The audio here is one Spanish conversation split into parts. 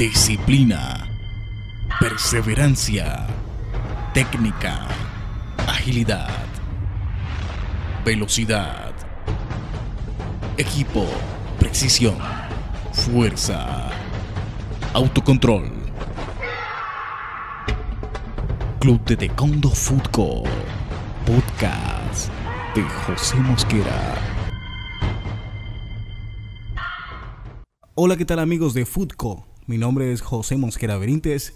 disciplina, perseverancia, técnica, agilidad, velocidad, equipo, precisión, fuerza, autocontrol. Club de Taekwondo Futco, podcast de José Mosquera. Hola, ¿qué tal amigos de Futco? Mi nombre es José Mosquera Berintes,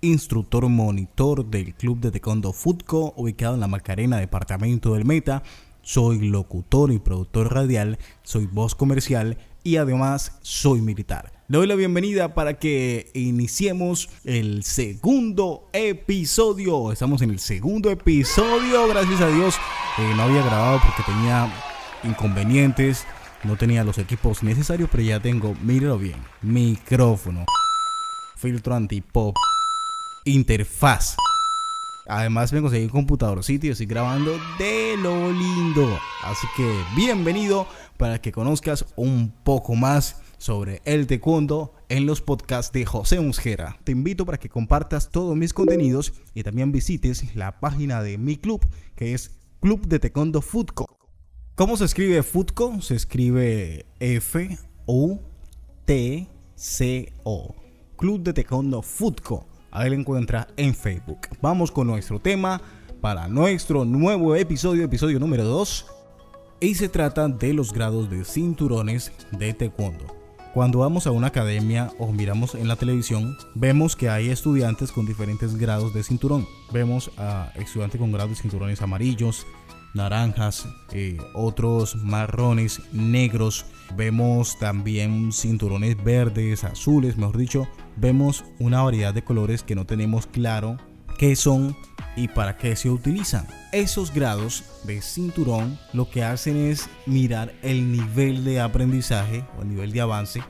instructor monitor del Club de Taekwondo Futco, ubicado en la Macarena, departamento del Meta. Soy locutor y productor radial, soy voz comercial y además soy militar. Le doy la bienvenida para que iniciemos el segundo episodio. Estamos en el segundo episodio, gracias a Dios. Eh, no había grabado porque tenía inconvenientes, no tenía los equipos necesarios, pero ya tengo, míralo bien, micrófono, filtro antipop, interfaz. Además me conseguí un computadorcito y estoy grabando de lo lindo. Así que bienvenido para que conozcas un poco más sobre el taekwondo en los podcasts de José Mosquera. Te invito para que compartas todos mis contenidos y también visites la página de mi club que es Club de Taekwondo Futco. ¿Cómo se escribe Futco? Se escribe F U T C O. Club de Taekwondo Futco. Ahí lo encuentra en Facebook. Vamos con nuestro tema para nuestro nuevo episodio, episodio número 2. Y se trata de los grados de cinturones de taekwondo. Cuando vamos a una academia o miramos en la televisión, vemos que hay estudiantes con diferentes grados de cinturón. Vemos a estudiantes con grados de cinturones amarillos, naranjas, eh, otros marrones, negros. Vemos también cinturones verdes, azules, mejor dicho. Vemos una variedad de colores que no tenemos claro qué son y para qué se utilizan. Esos grados de cinturón lo que hacen es mirar el nivel de aprendizaje o el nivel de avance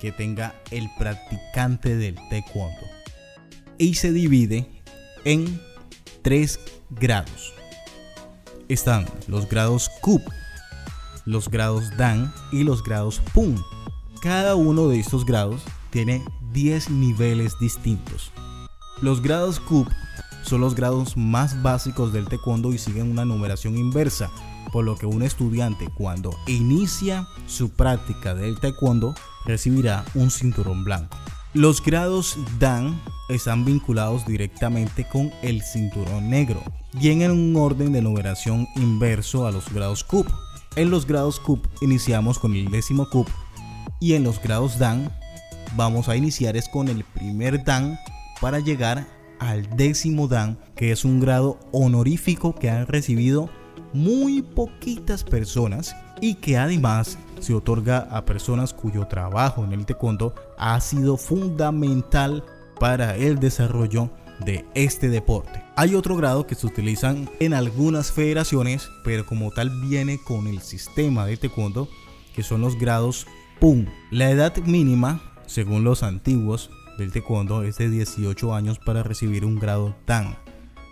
que tenga el practicante del taekwondo. Y se divide en tres grados. Están los grados KUP, los grados DAN y los grados PUN. Cada uno de estos grados tiene 10 niveles distintos. Los grados KUP son los grados más básicos del taekwondo y siguen una numeración inversa, por lo que un estudiante cuando inicia su práctica del taekwondo recibirá un cinturón blanco. Los grados Dan están vinculados directamente con el cinturón negro, y en un orden de numeración inverso a los grados CUP. En los grados CUP iniciamos con el décimo CUP y en los grados Dan vamos a iniciar es con el primer Dan para llegar al décimo Dan, que es un grado honorífico que han recibido muy poquitas personas y que además se otorga a personas cuyo trabajo en el taekwondo ha sido fundamental para el desarrollo de este deporte. Hay otro grado que se utilizan en algunas federaciones, pero como tal viene con el sistema de taekwondo, que son los grados PUM. La edad mínima, según los antiguos del taekwondo, es de 18 años para recibir un grado DAN.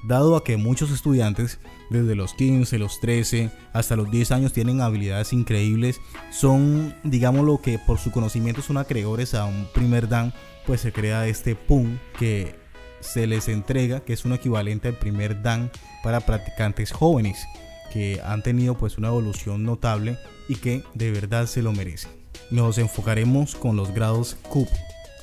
Dado a que muchos estudiantes, desde los 15, los 13 hasta los 10 años, tienen habilidades increíbles, son, digamos lo que por su conocimiento son acreedores a un primer dan, pues se crea este PUM que se les entrega, que es un equivalente al primer dan para practicantes jóvenes que han tenido pues una evolución notable y que de verdad se lo merecen. Nos enfocaremos con los grados CUP.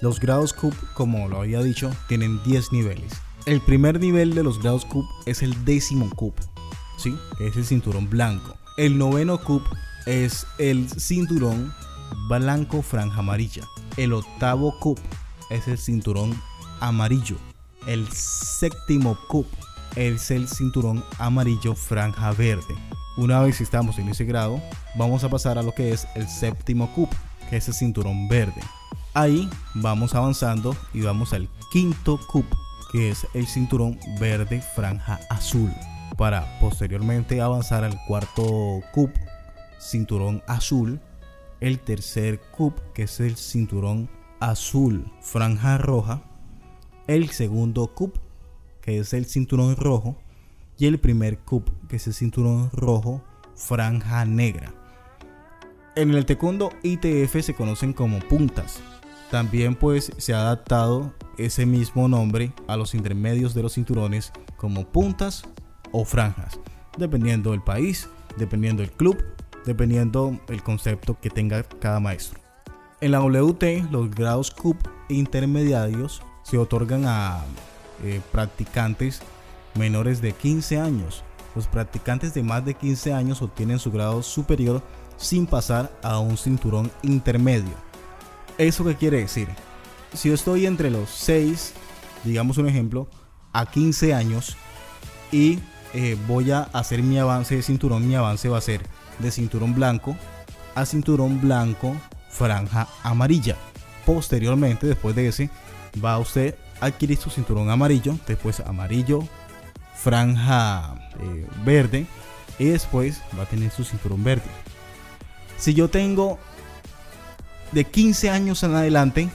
Los grados CUP, como lo había dicho, tienen 10 niveles. El primer nivel de los grados CUP es el décimo CUP, ¿sí? es el cinturón blanco. El noveno CUP es el cinturón blanco franja amarilla. El octavo CUP es el cinturón amarillo. El séptimo CUP es el cinturón amarillo franja verde. Una vez estamos en ese grado, vamos a pasar a lo que es el séptimo CUP, que es el cinturón verde. Ahí vamos avanzando y vamos al quinto CUP, que es el cinturón verde franja azul. Para posteriormente avanzar al cuarto CUP, cinturón azul. El tercer CUP, que es el cinturón azul franja roja. El segundo CUP, que es el cinturón rojo. Y el primer CUP, que es el cinturón rojo franja negra. En el taekwondo ITF se conocen como puntas. También pues se ha adaptado ese mismo nombre a los intermedios de los cinturones como puntas o franjas, dependiendo del país, dependiendo del club, dependiendo el concepto que tenga cada maestro. En la WT los grados CUP intermediarios se otorgan a eh, practicantes menores de 15 años. Los practicantes de más de 15 años obtienen su grado superior sin pasar a un cinturón intermedio. ¿Eso qué quiere decir? Si yo estoy entre los 6, digamos un ejemplo, a 15 años y eh, voy a hacer mi avance de cinturón, mi avance va a ser de cinturón blanco a cinturón blanco franja amarilla. Posteriormente, después de ese, va a usted a adquirir su cinturón amarillo, después amarillo, franja eh, verde y después va a tener su cinturón verde. Si yo tengo de 15 años en adelante,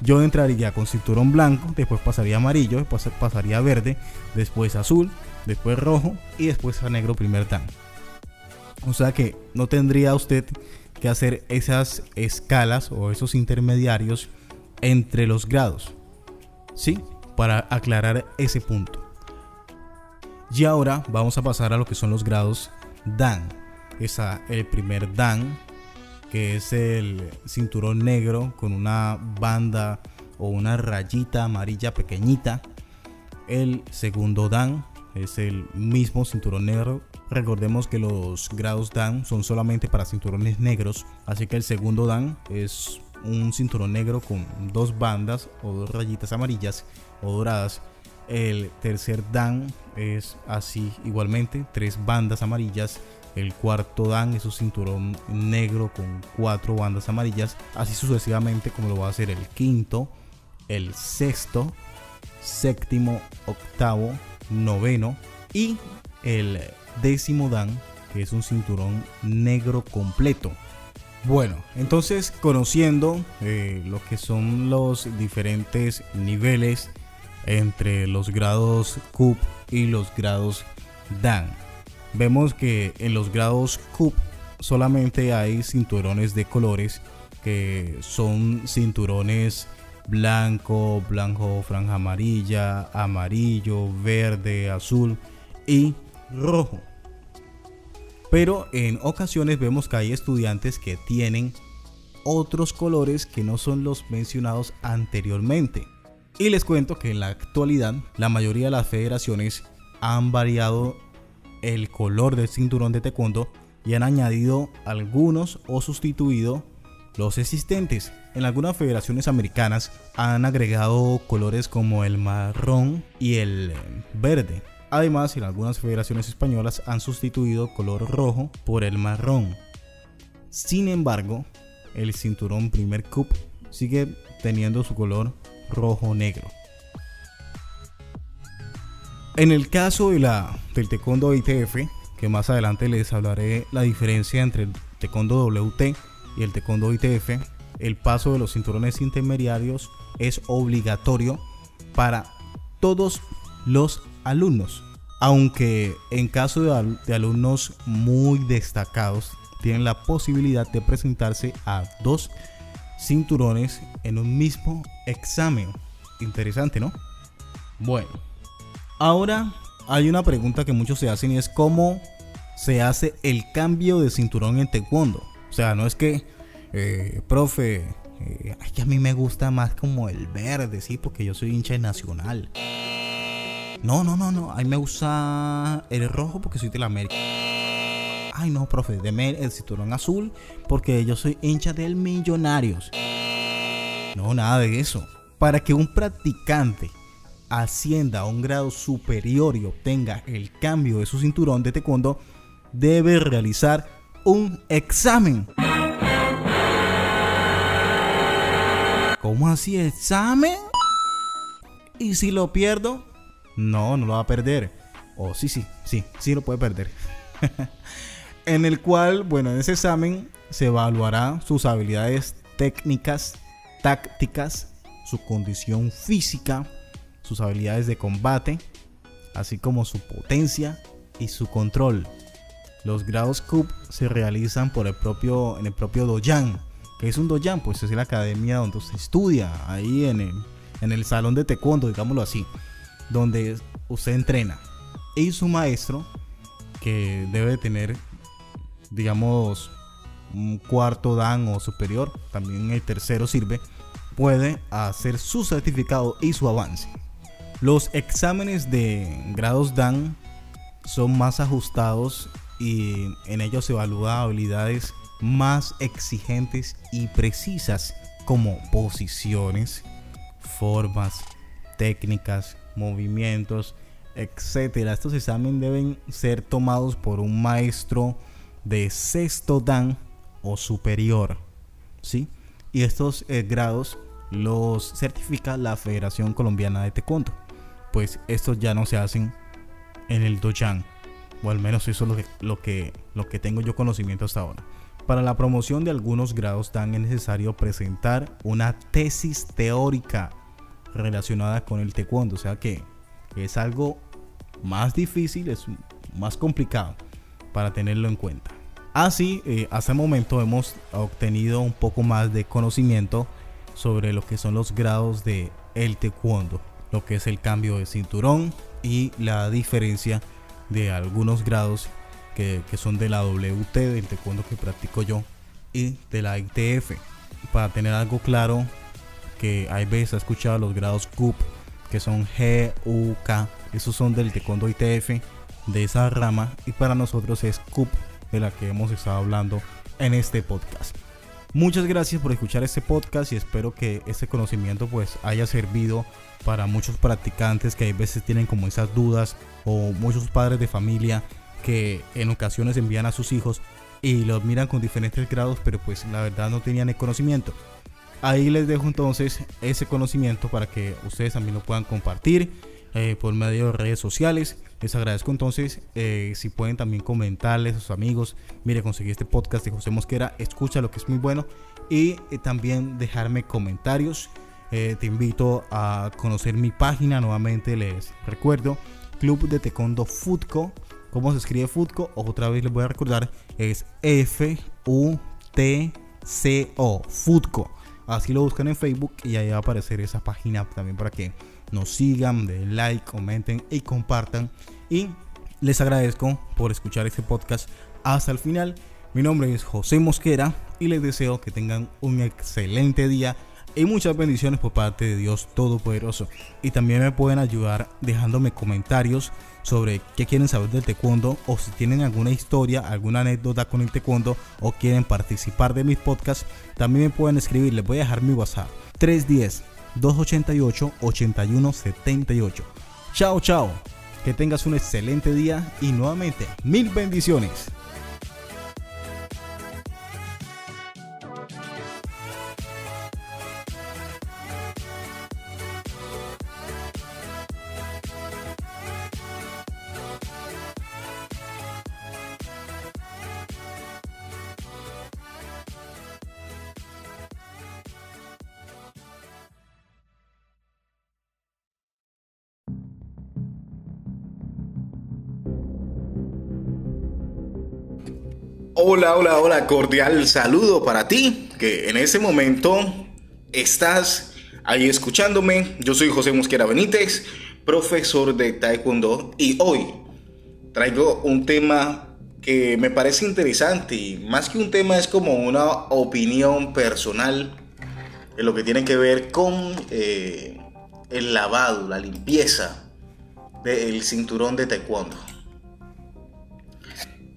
yo entraría con cinturón blanco, después pasaría amarillo, después pasaría verde, después azul, después rojo y después a negro primer dan. O sea que no tendría usted que hacer esas escalas o esos intermediarios entre los grados. ¿Sí? Para aclarar ese punto. Y ahora vamos a pasar a lo que son los grados Dan. Es el primer Dan, que es el cinturón negro con una banda o una rayita amarilla pequeñita. El segundo Dan es el mismo cinturón negro. Recordemos que los grados Dan son solamente para cinturones negros, así que el segundo Dan es un cinturón negro con dos bandas o dos rayitas amarillas o doradas el tercer dan es así igualmente, tres bandas amarillas. El cuarto dan es un cinturón negro con cuatro bandas amarillas. Así sucesivamente como lo va a hacer el quinto, el sexto, séptimo, octavo, noveno y el décimo dan que es un cinturón negro completo. Bueno, entonces conociendo eh, lo que son los diferentes niveles entre los grados CUP y los grados DAN. Vemos que en los grados CUP solamente hay cinturones de colores que son cinturones blanco, blanco, franja amarilla, amarillo, verde, azul y rojo. Pero en ocasiones vemos que hay estudiantes que tienen otros colores que no son los mencionados anteriormente. Y les cuento que en la actualidad la mayoría de las federaciones han variado el color del cinturón de taekwondo y han añadido algunos o sustituido los existentes. En algunas federaciones americanas han agregado colores como el marrón y el verde. Además, en algunas federaciones españolas han sustituido color rojo por el marrón. Sin embargo, el cinturón primer cup sigue teniendo su color rojo-negro. En el caso de la, del taekwondo ITF, que más adelante les hablaré la diferencia entre el taekwondo WT y el taekwondo ITF, el paso de los cinturones intermediarios es obligatorio para todos los alumnos. Aunque en caso de, de alumnos muy destacados tienen la posibilidad de presentarse a dos cinturones en un mismo examen. Interesante, ¿no? Bueno, ahora hay una pregunta que muchos se hacen y es cómo se hace el cambio de cinturón en taekwondo. O sea, no es que, eh, profe, eh, a mí me gusta más como el verde, sí, porque yo soy hincha nacional. No, no, no, no, a mí me gusta el rojo porque soy de la América. Ay, no, profe, deme el cinturón azul porque yo soy hincha del Millonarios. No, nada de eso. Para que un practicante ascienda a un grado superior y obtenga el cambio de su cinturón de taekwondo, debe realizar un examen. ¿Cómo así examen? ¿Y si lo pierdo? No, no lo va a perder. Oh, sí, sí, sí, sí lo puede perder. en el cual, bueno, en ese examen se evaluará sus habilidades técnicas, tácticas, su condición física, sus habilidades de combate, así como su potencia y su control. Los grados CUP se realizan por el propio, en el propio Doyan, que es un doyan, pues es la academia donde se estudia, ahí en el, en el salón de taekwondo, digámoslo así, donde usted entrena. Y su maestro, que debe tener, digamos, un cuarto dan o superior, también el tercero sirve, puede hacer su certificado y su avance. Los exámenes de grados dan son más ajustados y en ellos se evalúan habilidades más exigentes y precisas como posiciones, formas, técnicas, movimientos, etc. Estos exámenes deben ser tomados por un maestro de sexto dan o superior, ¿sí? Y estos eh, grados los certifica la Federación Colombiana de Taekwondo. Pues estos ya no se hacen en el Dojan, o al menos eso es lo que, lo que, lo que tengo yo conocimiento hasta ahora. Para la promoción de algunos grados dan es necesario presentar una tesis teórica relacionada con el taekwondo, o sea que es algo más difícil, es más complicado para tenerlo en cuenta. Así, eh, hasta el momento hemos obtenido un poco más de conocimiento sobre lo que son los grados de el taekwondo, lo que es el cambio de cinturón y la diferencia de algunos grados que, son de la WT, del taekwondo que practico yo, y de la ITF. Para tener algo claro, que hay veces he escuchado los grados CUP, que son G, U, K, esos son del taekwondo ITF, de esa rama, y para nosotros es CUP, de la que hemos estado hablando en este podcast. Muchas gracias por escuchar este podcast y espero que este conocimiento pues haya servido para muchos practicantes que a veces tienen como esas dudas o muchos padres de familia que en ocasiones envían a sus hijos y los miran con diferentes grados, pero pues la verdad no tenían el conocimiento. Ahí les dejo entonces ese conocimiento para que ustedes también lo puedan compartir eh, por medio de redes sociales. Les agradezco entonces eh, si pueden también comentarles a sus amigos, mire, conseguí este podcast de José Mosquera, escucha lo que es muy bueno y eh, también dejarme comentarios. te invito a conocer mi página nuevamente, les recuerdo, Club de Taekwondo Futco ¿Cómo se escribe Futco? Otra vez les voy a recordar, es F-U-T-C-O, Futco. Así lo buscan en Facebook y ahí va a aparecer esa página también para que nos sigan, den like, comenten y compartan. Y les agradezco por escuchar este podcast hasta el final. Mi nombre es José Mosquera y les deseo que tengan un excelente día y muchas bendiciones por parte de Dios Todopoderoso. Y también me pueden ayudar dejándome comentarios sobre qué quieren saber del taekwondo o si tienen alguna historia, alguna anécdota con el taekwondo o quieren participar de mis podcasts, también me pueden escribir. Les voy a dejar mi WhatsApp 310 288 8178. Chao, chao. Que tengas un excelente día y nuevamente mil bendiciones. Hola, hola, hola, cordial saludo para ti que en ese momento estás ahí escuchándome. Yo soy José Mosquera Benítez, profesor de Taekwondo y hoy traigo un tema que me parece interesante y más que un tema es como una opinión personal en lo que tiene que ver con eh, el lavado, la limpieza del cinturón de Taekwondo.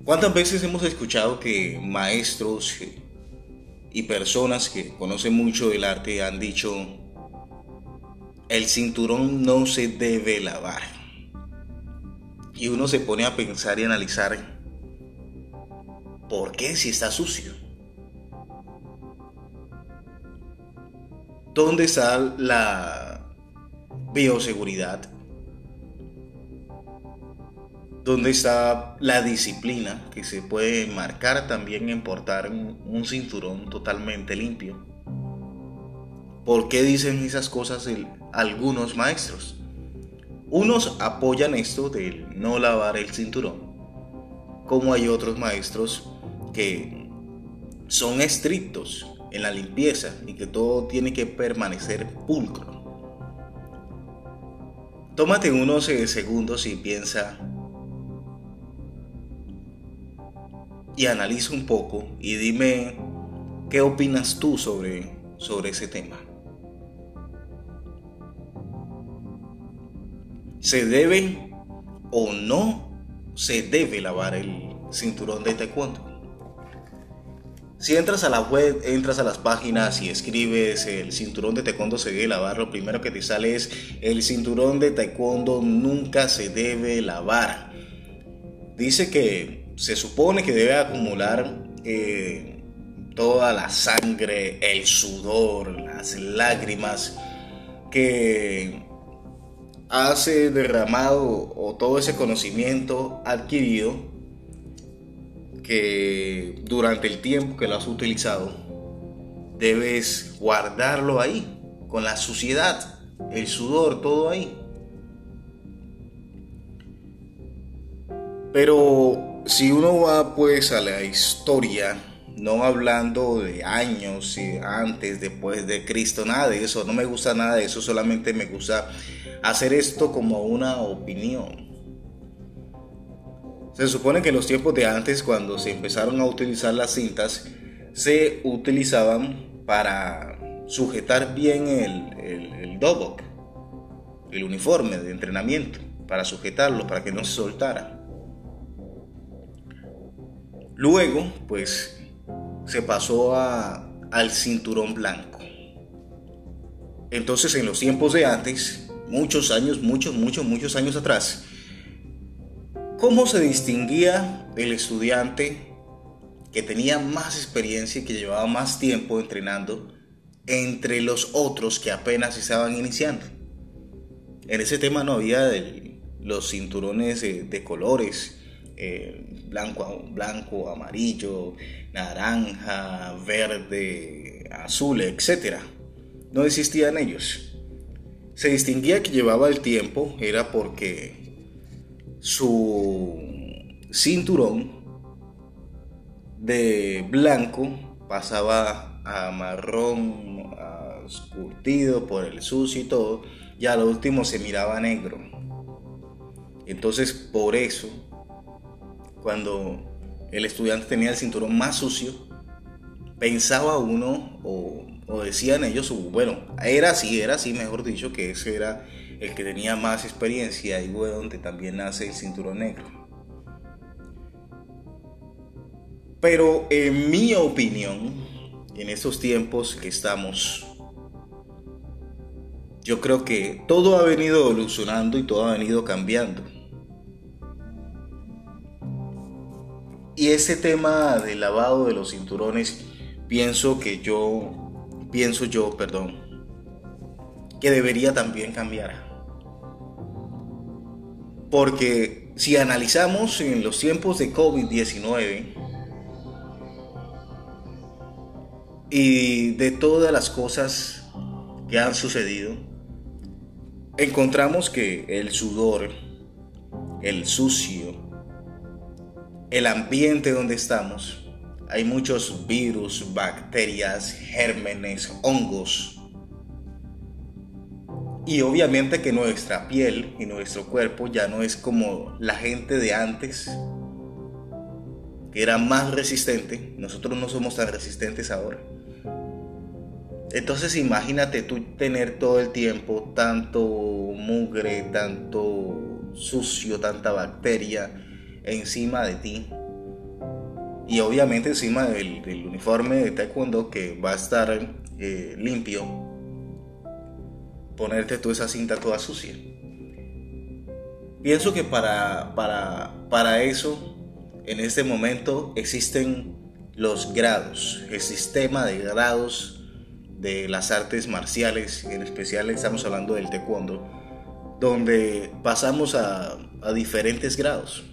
¿Cuántas veces hemos escuchado que maestros y personas que conocen mucho del arte han dicho, el cinturón no se debe lavar? Y uno se pone a pensar y analizar, ¿por qué si está sucio? ¿Dónde está la bioseguridad? ¿Dónde está la disciplina que se puede marcar también en portar un, cinturón totalmente limpio? ¿Por qué dicen esas cosas algunos maestros? Unos apoyan esto de no lavar el cinturón, como hay otros maestros que son estrictos en la limpieza y que todo tiene que permanecer pulcro. Tómate unos segundos y piensa y analiza un poco y dime qué opinas tú sobre, sobre ese tema. ¿Se debe o no se debe lavar el cinturón de taekwondo? Si entras a la web, entras a las páginas y escribes el cinturón de taekwondo se debe lavar, lo primero que te sale es el cinturón de taekwondo nunca se debe lavar. Dice que se supone que debe acumular eh, toda la sangre, el sudor, las lágrimas que hace derramado o todo ese conocimiento adquirido que durante el tiempo que lo has utilizado debes guardarlo ahí con la suciedad, el sudor, todo ahí. Pero si uno va pues a la historia, no hablando de años, antes, después de Cristo, nada de eso, no me gusta nada de eso, solamente me gusta hacer esto como una opinión. Se supone que en los tiempos de antes, cuando se empezaron a utilizar las cintas, se utilizaban para sujetar bien el, el, el uniforme de entrenamiento, para sujetarlo, para que no se soltara. Luego, pues, se pasó a, al cinturón blanco. Entonces, en los tiempos de antes, muchos años, muchos, muchos, muchos años atrás, ¿cómo se distinguía el estudiante que tenía más experiencia y que llevaba más tiempo entrenando entre los otros que apenas estaban iniciando? En ese tema no había los cinturones de, colores, eh, blanco, blanco, amarillo, naranja, verde, azul, etc. No existían ellos se distinguía que llevaba el tiempo era porque su cinturón de blanco pasaba a marrón, a curtido por el sucio y todo, y al último se miraba negro. Entonces, por eso, cuando el estudiante tenía el cinturón más sucio, pensaba uno o o decían ellos, bueno, era así, era así, mejor dicho, que ese era el que tenía más experiencia y fue donde también nace el cinturón negro. Pero en mi opinión, en estos tiempos que estamos, yo creo que todo ha venido evolucionando y todo ha venido cambiando. Y ese tema del lavado de los cinturones, pienso que yo pienso yo, perdón, que debería también cambiar. Porque si analizamos en los tiempos de COVID-19 y de todas las cosas que han sucedido, encontramos que el sudor, el sucio, el ambiente donde estamos, hay muchos virus, bacterias, gérmenes, hongos. Y obviamente que nuestra piel y nuestro cuerpo ya no es como la gente de antes, que era más resistente. Nosotros no somos tan resistentes ahora. Entonces imagínate tú tener todo el tiempo tanto mugre, tanto sucio, tanta bacteria encima de ti y obviamente encima del, uniforme de taekwondo que va a estar eh, limpio, ponerte toda esa cinta toda sucia. Pienso que para, para, para eso, en este momento, existen los grados, el sistema de grados de las artes marciales, en especial estamos hablando del taekwondo, donde pasamos a, a diferentes grados.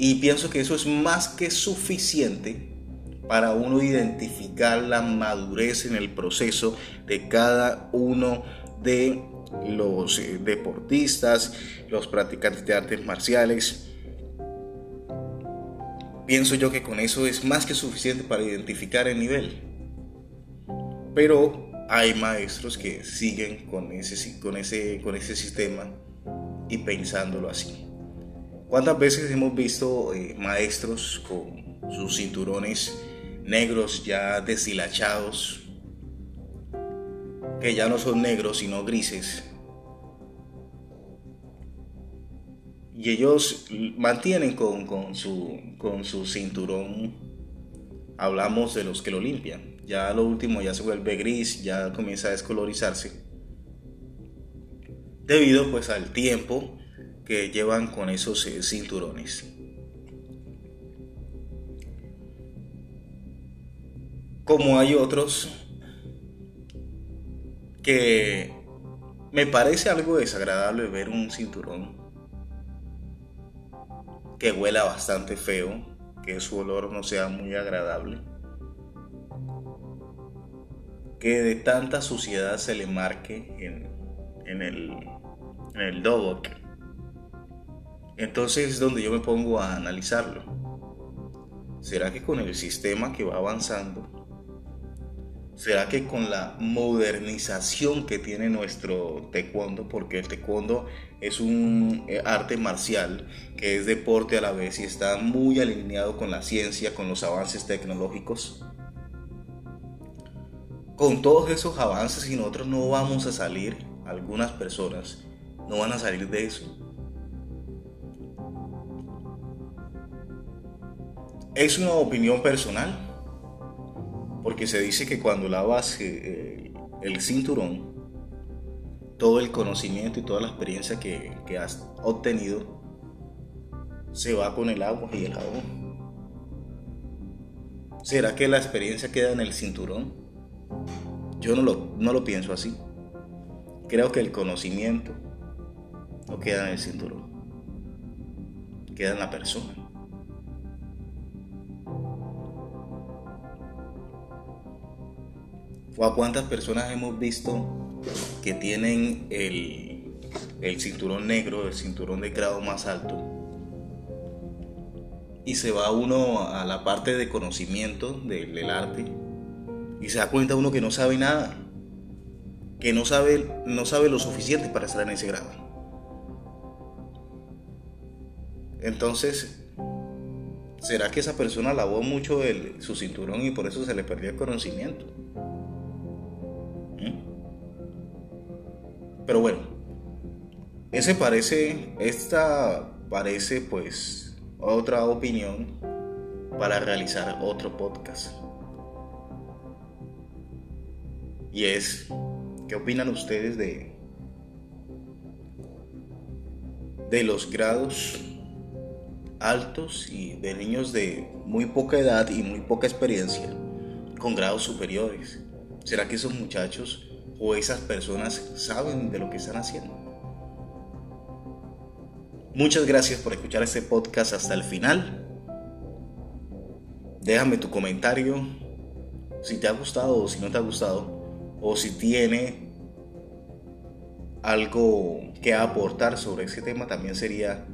Y pienso que eso es más que suficiente para uno identificar la madurez en el proceso de cada uno de los eh, deportistas, los practicantes de artes marciales. pienso yo que con eso es más que suficiente para identificar el nivel. Pero hay maestros que siguen con ese, con ese, con ese sistema y pensándolo así. ¿Cuántas veces hemos visto eh, maestros con sus cinturones negros ya deshilachados, que ya no son negros sino grises? Y ellos mantienen con, con, su, con su cinturón, hablamos de los que lo limpian. Ya lo último ya se vuelve gris, ya comienza a descolorizarse. Debido pues al tiempo que llevan con esos eh, cinturones. Como hay otros que me parece algo desagradable ver un cinturón que huela bastante feo, que su olor no sea muy agradable, que de tanta suciedad se le marque en, el, en el Entonces es donde yo me pongo a analizarlo. ¿Será que con el sistema que va avanzando ¿Será que con la modernización que tiene nuestro taekwondo, porque el taekwondo es un eh, arte marcial que es deporte a la vez y está muy alineado con la ciencia, con los avances tecnológicos? Con todos esos avances y nosotros no vamos a salir, algunas personas no van a salir de eso. Es una opinión personal porque se dice que cuando lavas eh, el cinturón, todo el conocimiento y toda la experiencia que, que has obtenido se va con el agua y el jabón. ¿Será que la experiencia queda en el cinturón? Yo no lo, no lo pienso así. Creo que el conocimiento no queda en el cinturón, queda en la persona. ¿O a cuántas personas hemos visto que tienen el, cinturón negro, el cinturón de grado más alto? Y se va uno a la parte de conocimiento del, del arte y se da cuenta uno que no sabe nada, que no sabe, no sabe lo suficiente para estar en ese grado. Entonces, ¿será que esa persona lavó mucho el, su cinturón y por eso se le perdió el conocimiento? Pero bueno, ese parece, esta parece pues otra opinión para realizar otro podcast. Y es, ¿qué opinan ustedes de, de los grados altos y de niños de muy poca edad y muy poca experiencia con grados superiores? ¿Será que esos muchachos o esas personas saben de lo que están haciendo. Muchas gracias por escuchar este podcast hasta el final. Déjame tu comentario si te ha gustado o si no te ha gustado o si tiene algo que aportar sobre ese tema también sería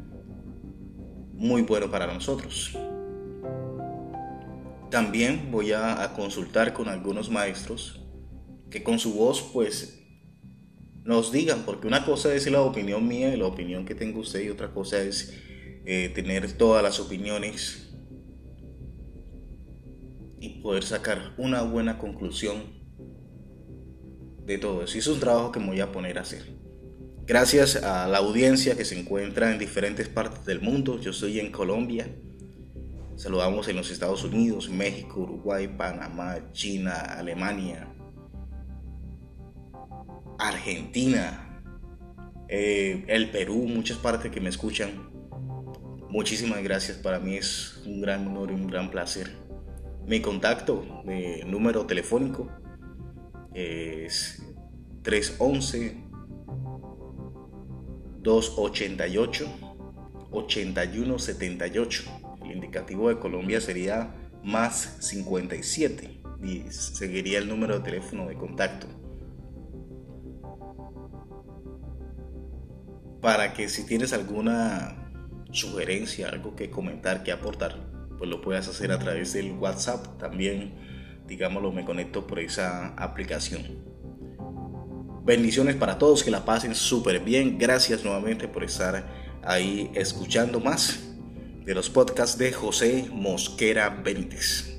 muy bueno para nosotros. También voy a, consultar con algunos maestros que con su voz pues nos digan, porque una cosa es la opinión mía y la opinión que tengo usted y otra cosa es eh, tener todas las opiniones y poder sacar una buena conclusión de todo eso. Y es un trabajo que me voy a poner a hacer. Gracias a la audiencia que se encuentra en diferentes partes del mundo. Yo estoy en Colombia. Saludamos en los Estados Unidos, México, Uruguay, Panamá, China, Alemania, Argentina, eh, el Perú, muchas partes que me escuchan. Muchísimas gracias, para mí es un gran honor y un gran placer. Mi contacto, mi número telefónico es 311 288 8178. El indicativo de Colombia sería más 57 y seguiría el número de teléfono de contacto para que si tienes alguna sugerencia, algo que comentar, que aportar, pues lo puedas hacer a través del WhatsApp también, digámoslo, me conecto por esa aplicación. Bendiciones para todos, que la pasen súper bien. Gracias nuevamente por estar ahí escuchando más de los podcasts de José Mosquera Benítez.